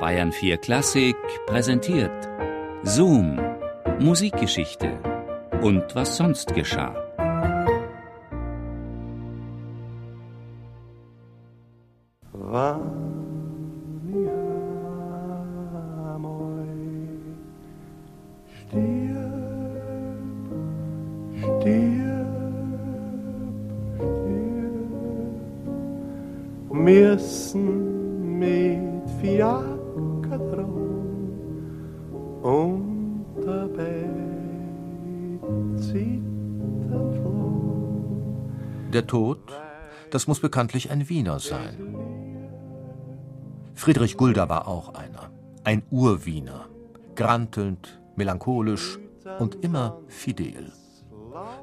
Bayern 4 Klassik präsentiert Zoom, Musikgeschichte und was sonst geschah. müssen mit Fiaker Der Tod, das muss bekanntlich ein Wiener sein. Friedrich Gulda war auch einer, ein Urwiener, grantelnd, melancholisch und immer fidel.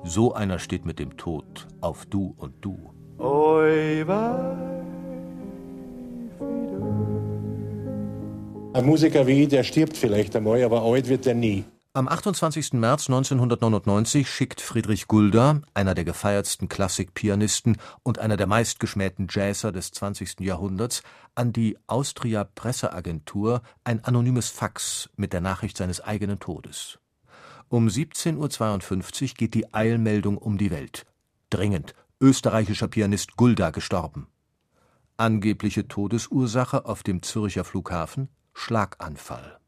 So einer steht mit dem Tod auf Du und Du. Oi, Ein Musiker wie ich, der stirbt vielleicht einmal, aber alt wird er nie. Am 28. März 1999 schickt Friedrich Gulda, einer der gefeiertsten Klassikpianisten und einer der meistgeschmähten Jazzer des 20. Jahrhunderts, an die Austria Presseagentur ein anonymes Fax mit der Nachricht seines eigenen Todes. Um 17.52 Uhr geht die Eilmeldung um die Welt. Dringend, österreichischer Pianist Gulda gestorben. Angebliche Todesursache auf dem Zürcher Flughafen Schlaganfall.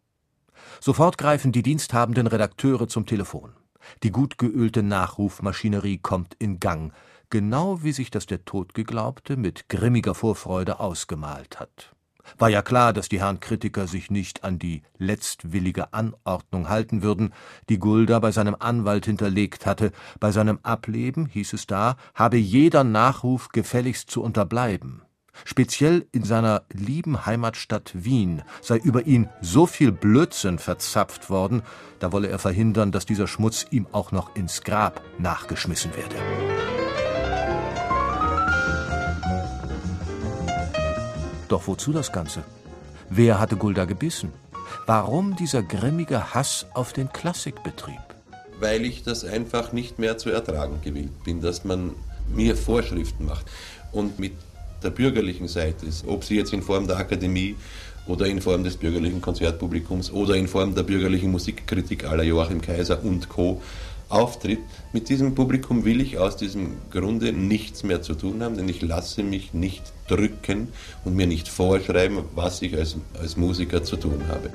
Sofort greifen die diensthabenden Redakteure zum Telefon. Die gut geölte Nachrufmaschinerie kommt in Gang, genau wie sich das der Todgeglaubte mit grimmiger Vorfreude ausgemalt hat. War ja klar, dass die Herren Kritiker sich nicht an die letztwillige Anordnung halten würden, die Gulda bei seinem Anwalt hinterlegt hatte. Bei seinem Ableben, hieß es da, habe jeder Nachruf gefälligst zu unterbleiben. Speziell in seiner lieben Heimatstadt Wien sei über ihn so viel Blödsinn verzapft worden, da wolle er verhindern, dass dieser Schmutz ihm auch noch ins Grab nachgeschmissen werde. Doch wozu das Ganze? Wer hatte Gulda gebissen? Warum dieser grimmige Hass auf den Klassikbetrieb? Weil ich das einfach nicht mehr zu ertragen gewillt bin, dass man mir Vorschriften macht. Und mit der bürgerlichen Seite ist, ob sie jetzt in Form der Akademie oder in Form des bürgerlichen Konzertpublikums oder in Form der bürgerlichen Musikkritik aller Joachim Kaiser und Co. auftritt. Mit diesem Publikum will ich aus diesem Grunde nichts mehr zu tun haben, denn ich lasse mich nicht drücken und mir nicht vorschreiben, was ich als, als Musiker zu tun habe.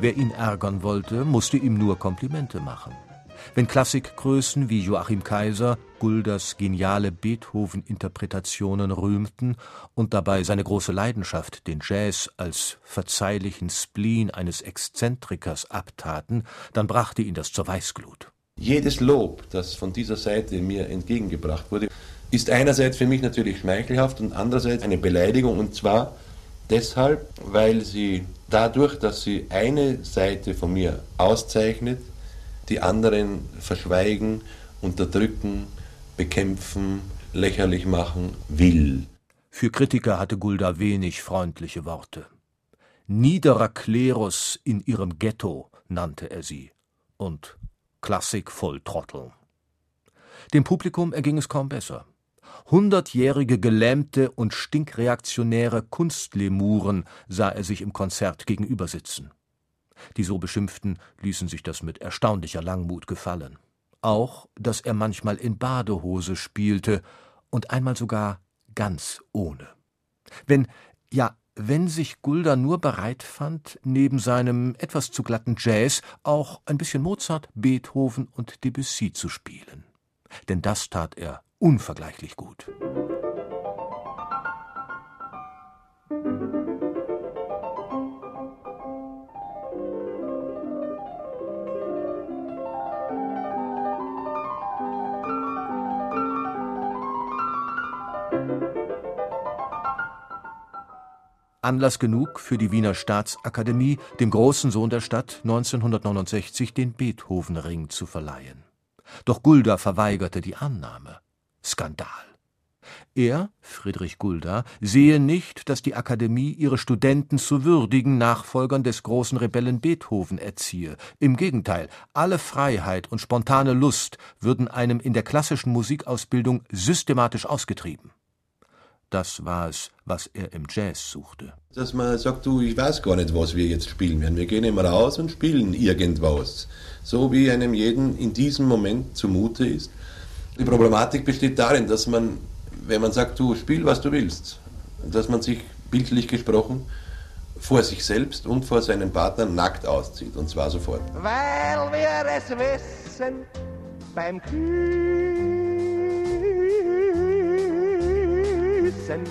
Wer ihn ärgern wollte, musste ihm nur Komplimente machen. Wenn Klassikgrößen wie Joachim Kaiser Gulders geniale Beethoven-Interpretationen rühmten und dabei seine große Leidenschaft, den Jazz, als verzeihlichen Spleen eines Exzentrikers abtaten, dann brachte ihn das zur Weißglut. Jedes Lob, das von dieser Seite mir entgegengebracht wurde, ist einerseits für mich natürlich schmeichelhaft und andererseits eine Beleidigung und zwar deshalb, weil sie dadurch, dass sie eine Seite von mir auszeichnet, die anderen verschweigen, unterdrücken, bekämpfen, lächerlich machen will. Für Kritiker hatte Gulda wenig freundliche Worte. Niederer Klerus in ihrem Ghetto nannte er sie und Klassik voll Trotteln. Dem Publikum erging es kaum besser. Hundertjährige gelähmte und stinkreaktionäre Kunstlemuren sah er sich im Konzert gegenüber sitzen. Die so Beschimpften ließen sich das mit erstaunlicher Langmut gefallen. Auch, dass er manchmal in Badehose spielte und einmal sogar ganz ohne. Wenn, ja, wenn sich Gulda nur bereit fand, neben seinem etwas zu glatten Jazz auch ein bisschen Mozart, Beethoven und Debussy zu spielen. Denn das tat er unvergleichlich gut. Anlass genug für die Wiener Staatsakademie, dem großen Sohn der Stadt, 1969 den Beethovenring zu verleihen. Doch Gulda verweigerte die Annahme. Skandal. Er, Friedrich Gulda, sehe nicht, dass die Akademie ihre Studenten zu würdigen Nachfolgern des großen Rebellen Beethoven erziehe. Im Gegenteil, alle Freiheit und spontane Lust würden einem in der klassischen Musikausbildung systematisch ausgetrieben. Das war es, was er im Jazz suchte. Dass man sagt, du, ich weiß gar nicht, was wir jetzt spielen werden. Wir gehen immer raus und spielen irgendwas. So wie einem jeden in diesem Moment zumute ist. Die Problematik besteht darin, dass man, wenn man sagt, du spiel, was du willst, dass man sich bildlich gesprochen vor sich selbst und vor seinem Partner nackt auszieht, und zwar sofort. Weil wir es wissen, beim Küssen,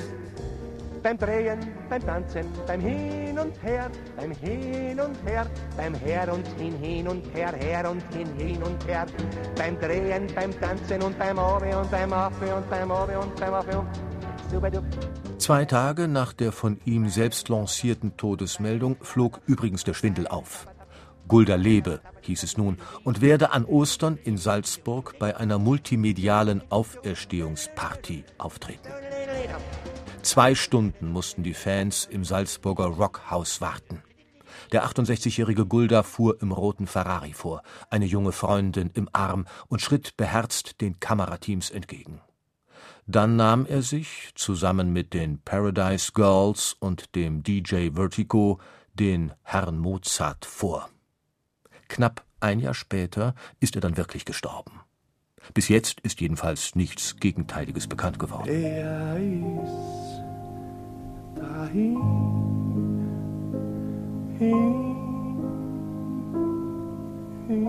beim Drehen, beim Tanzen, beim Hin und Her, beim Hin und Her, beim Her und Hin, Hin und Her, Her und Hin, Hin und Her, beim Drehen, beim Tanzen und beim Obe und beim Afe und beim Obe und beim Afe und Zwei Tage nach der von ihm selbst lancierten Todesmeldung flog übrigens der Schwindel auf. Gulda lebe, hieß es nun, und werde an Ostern in Salzburg bei einer multimedialen Auferstehungsparty auftreten. Zwei Stunden mussten die Fans im Salzburger Rockhaus warten. Der 68-jährige Gulda fuhr im roten Ferrari vor, eine junge Freundin im Arm und schritt beherzt den Kamerateams entgegen. Dann nahm er sich, zusammen mit den Paradise Girls und dem DJ Vertigo, den Herrn Mozart vor. Knapp ein Jahr später ist er dann wirklich gestorben. Bis jetzt ist jedenfalls nichts Gegenteiliges bekannt geworden. Ist dahin, hin, hin.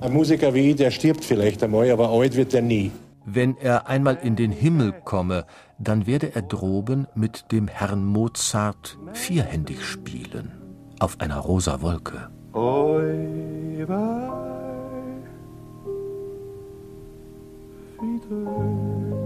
Ein Musiker wie ich, der stirbt vielleicht einmal, aber alt wird er nie. Wenn er einmal in den Himmel komme, dann werde er droben mit dem Herrn Mozart vierhändig spielen, auf einer rosa Wolke. Oi, vai, wieder.